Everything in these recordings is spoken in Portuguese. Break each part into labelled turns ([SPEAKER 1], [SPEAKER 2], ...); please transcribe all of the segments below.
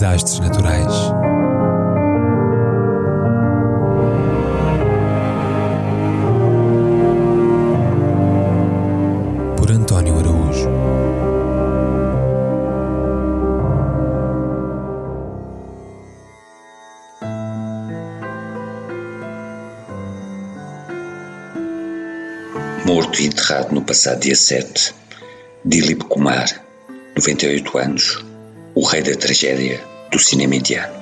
[SPEAKER 1] desastres naturais. Por António Araújo.
[SPEAKER 2] Morto e enterrado no passado dia 7, Dilip Kumar, 98 anos, o rei da tragédia do cinema indiano.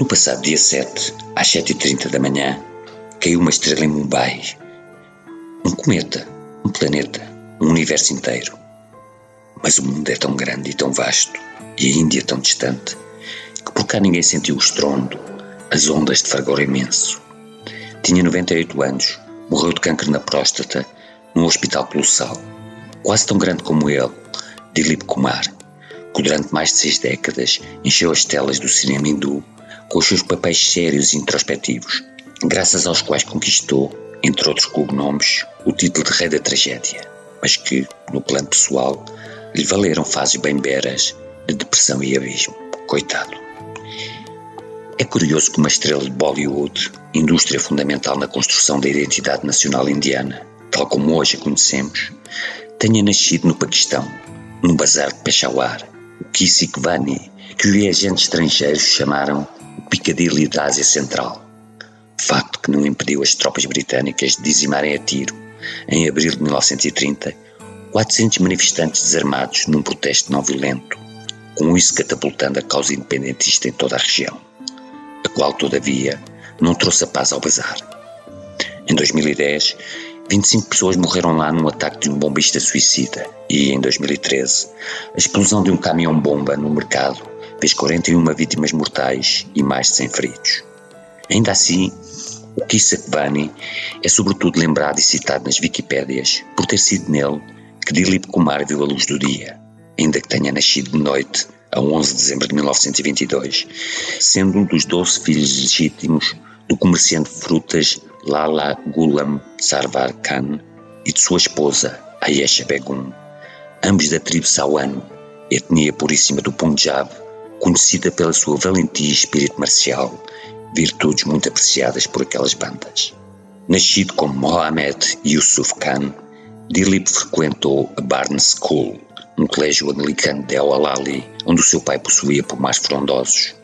[SPEAKER 2] No passado dia 7, às 7h30 da manhã, caiu uma estrela em Mumbai. Um cometa, um planeta, um universo inteiro. Mas o mundo é tão grande e tão vasto, e a Índia tão distante, que por cá ninguém sentiu o estrondo, as ondas de fragor imenso. Tinha 98 anos, morreu de câncer na próstata num hospital colossal, quase tão grande como ele, Dilip Kumar, que durante mais de seis décadas encheu as telas do cinema hindu com os seus papéis sérios e introspectivos, graças aos quais conquistou, entre outros cognomes, o título de Rei da Tragédia, mas que, no plano pessoal, lhe valeram fases bem beras de depressão e abismo. Coitado. É curioso que uma estrela de Bollywood, indústria fundamental na construção da identidade nacional indiana, tal como hoje a conhecemos, tenha nascido no Paquistão, num bazar de Peshawar, o Kisikvani, que os viajantes estrangeiros chamaram o Piccadilly da Ásia Central. Facto que não impediu as tropas britânicas de dizimarem a tiro, em abril de 1930, 400 manifestantes desarmados num protesto não violento, com isso catapultando a causa independentista em toda a região, a qual, todavia, não trouxe a paz ao bazar. Em 2010, 25 pessoas morreram lá num ataque de um bombista suicida e, em 2013, a explosão de um caminhão-bomba no mercado fez 41 vítimas mortais e mais de 100 feridos. Ainda assim, o Kisakvani é sobretudo lembrado e citado nas Wikipédias por ter sido nele que Dilip Kumar viu a luz do dia, ainda que tenha nascido de noite a 11 de dezembro de 1922, sendo um dos 12 filhos legítimos do comerciante de frutas Lala Gulam Sarvar Khan e de sua esposa Ayesha Begum, ambos da tribo Sawan, etnia puríssima do Punjab, conhecida pela sua valentia e espírito marcial, virtudes muito apreciadas por aquelas bandas. Nascido como Mohammed Yusuf Khan, Dilip frequentou a Barnes School, um colégio anglicano de Al-Alali, onde o seu pai possuía pomares frondosos,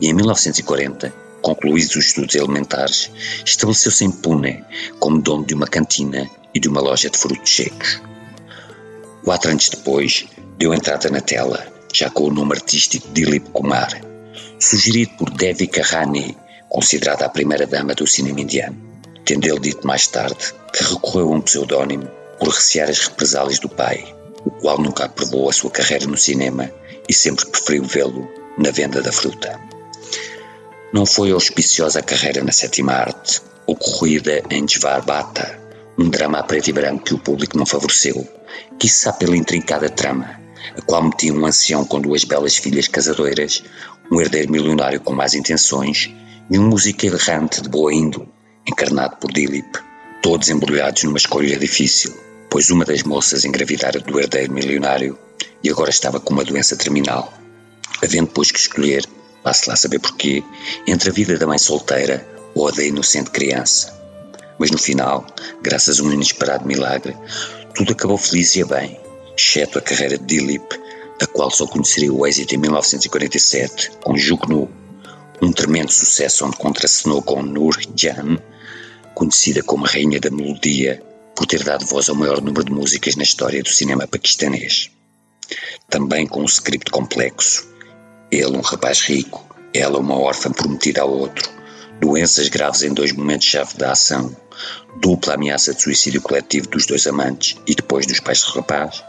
[SPEAKER 2] e em 1940, concluídos os estudos elementares, estabeleceu-se em Pune como dono de uma cantina e de uma loja de frutos secos. Quatro anos depois, deu entrada na tela, já com o nome artístico de Dilip Kumar, sugerido por Devika Rani, considerada a primeira dama do cinema indiano, tendo ele dito mais tarde que recorreu a um pseudónimo por recear as represálias do pai, o qual nunca aprovou a sua carreira no cinema e sempre preferiu vê-lo na venda da fruta. Não foi auspiciosa a carreira na sétima arte, ocorrida em Desvarbata, um drama a preto e branco que o público não favoreceu, quiçá pela intrincada trama, a qual metia um ancião com duas belas filhas casadoiras, um herdeiro milionário com más intenções e um músico errante de boa índole, encarnado por Dilip, todos embrulhados numa escolha difícil, pois uma das moças engravidara do herdeiro milionário e agora estava com uma doença terminal. Havendo, pois, que escolher, vá-se lá saber porquê, entre a vida da mãe solteira ou a da inocente criança. Mas no final, graças a um inesperado milagre, tudo acabou feliz e a bem, exceto a carreira de Dilip, a qual só conheceria o êxito em 1947 com Jugnu, um tremendo sucesso onde contracenou com Nur Jan, conhecida como Rainha da Melodia, por ter dado voz ao maior número de músicas na história do cinema paquistanês. Também com um script complexo. Ele, um rapaz rico, ela, uma órfã prometida ao outro, doenças graves em dois momentos-chave da ação, dupla ameaça de suicídio coletivo dos dois amantes e depois dos pais do rapaz.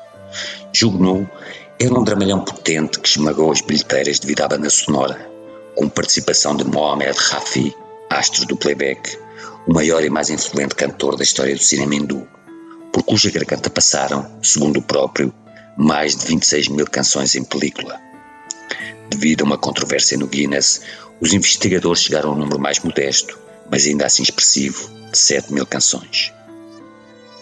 [SPEAKER 2] Jugnu era um dramalhão potente que esmagou as bilheteiras devido à banda sonora, com participação de Mohamed Rafi, astro do playback, o maior e mais influente cantor da história do cinema hindu, por cuja garganta passaram, segundo o próprio, mais de 26 mil canções em película. Devido a uma controvérsia no Guinness, os investigadores chegaram a um número mais modesto, mas ainda assim expressivo, de 7 mil canções.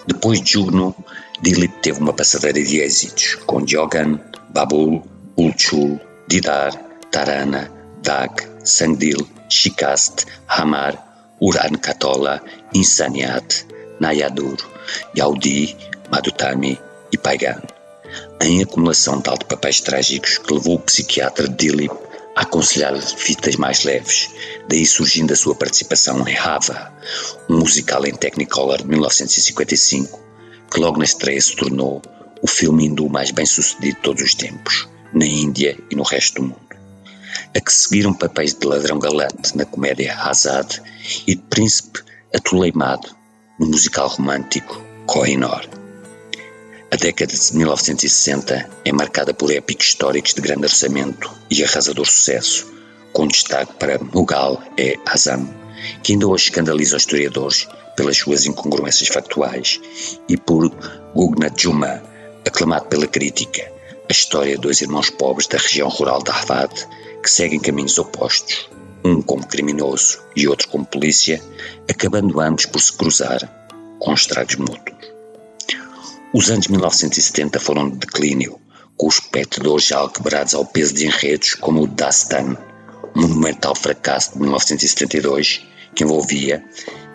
[SPEAKER 2] Depois de Jugno, Dilip teve uma passadeira de êxitos com Jogan, Babul, Ulchul, Didar, Tarana, Dag, Sangdil, Shikast, Hamar, Uran Katola, Insaniat, Nayadur, Yaudi, Madutami e Paigan. Em acumulação tal de papéis trágicos que levou o psiquiatra Dilip a aconselhar fitas mais leves, daí surgindo a sua participação em Hava, um musical em Technicolor de 1955, que logo na estreia se tornou o filme hindu mais bem sucedido de todos os tempos, na Índia e no resto do mundo. A que seguiram papéis de ladrão galante na comédia Azad e de príncipe atoleimado no musical romântico Kohinoor. A década de 1960 é marcada por épicos históricos de grande orçamento e arrasador sucesso, com destaque para Mughal e Azam, que ainda hoje escandaliza os historiadores pelas suas incongruências factuais, e por Gugna Juma, aclamado pela crítica, a história de dois irmãos pobres da região rural de Ahvad que seguem caminhos opostos, um como criminoso e outro como polícia, acabando ambos por se cruzar com estragos mútuos. Os anos 1970 foram de declínio, com os competidores já quebrados ao peso de enredos como o Dastan, um monumental fracasso de 1972 que envolvia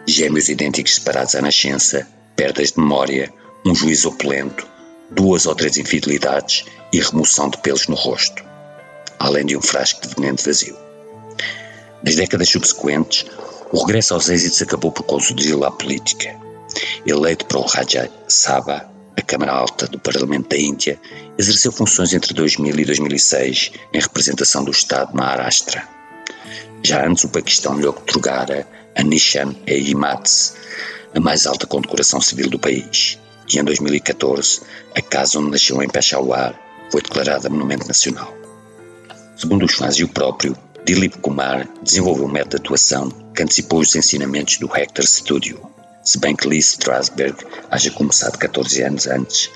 [SPEAKER 2] gêmeos idênticos separados à nascença, perdas de memória, um juízo opulento, duas ou três infidelidades e remoção de pelos no rosto, além de um frasco de veneno vazio. Nas décadas subsequentes, o regresso aos êxitos acabou por consolidá-lo à política. Eleito para o Raja Sabha, a Câmara Alta do Parlamento da Índia, exerceu funções entre 2000 e 2006 em representação do Estado na Arastra. Já antes, o Paquistão lhe otorgara a Nishan-e-Himats, a mais alta condecoração civil do país, e em 2014, a casa onde nasceu em Peshawar foi declarada Monumento Nacional. Segundo os fãs e o próprio, Dilip Kumar desenvolveu um método de atuação que antecipou os ensinamentos do Hector Studio, se bem que Lee Strasberg haja começado 14 anos antes,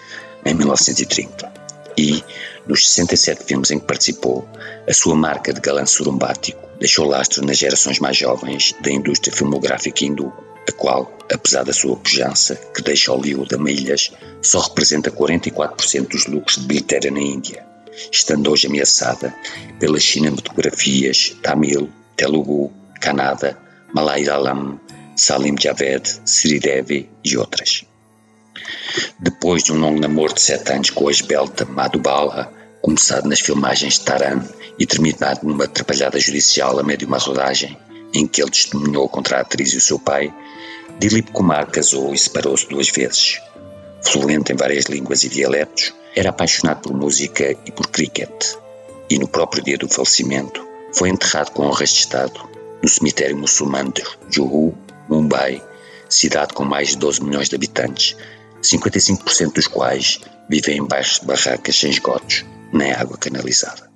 [SPEAKER 2] em 1930. E, nos 67 filmes em que participou, a sua marca de galã surumbático deixou lastro nas gerações mais jovens da indústria filmográfica hindu, a qual, apesar da sua pujança, que deixa Hollywood a milhas, só representa 44% dos lucros de bilheteira na Índia, estando hoje ameaçada pelas cinematografias Tamil, Telugu, Kannada, Malayalam, Salim Javed, Sridevi e outras. Depois de um longo namoro de sete anos com a esbelta Madhubala, começado nas filmagens de Taran e terminado numa atrapalhada judicial a meio de uma rodagem em que ele testemunhou contra a atriz e o seu pai, Dilip Kumar casou e separou-se duas vezes. Fluente em várias línguas e dialetos, era apaixonado por música e por cricket, e no próprio dia do falecimento foi enterrado com honras de Estado no cemitério muçulmano de Juhu, Mumbai, cidade com mais de 12 milhões de habitantes, 55% dos quais vivem em baixos de barracas sem esgotos nem água canalizada.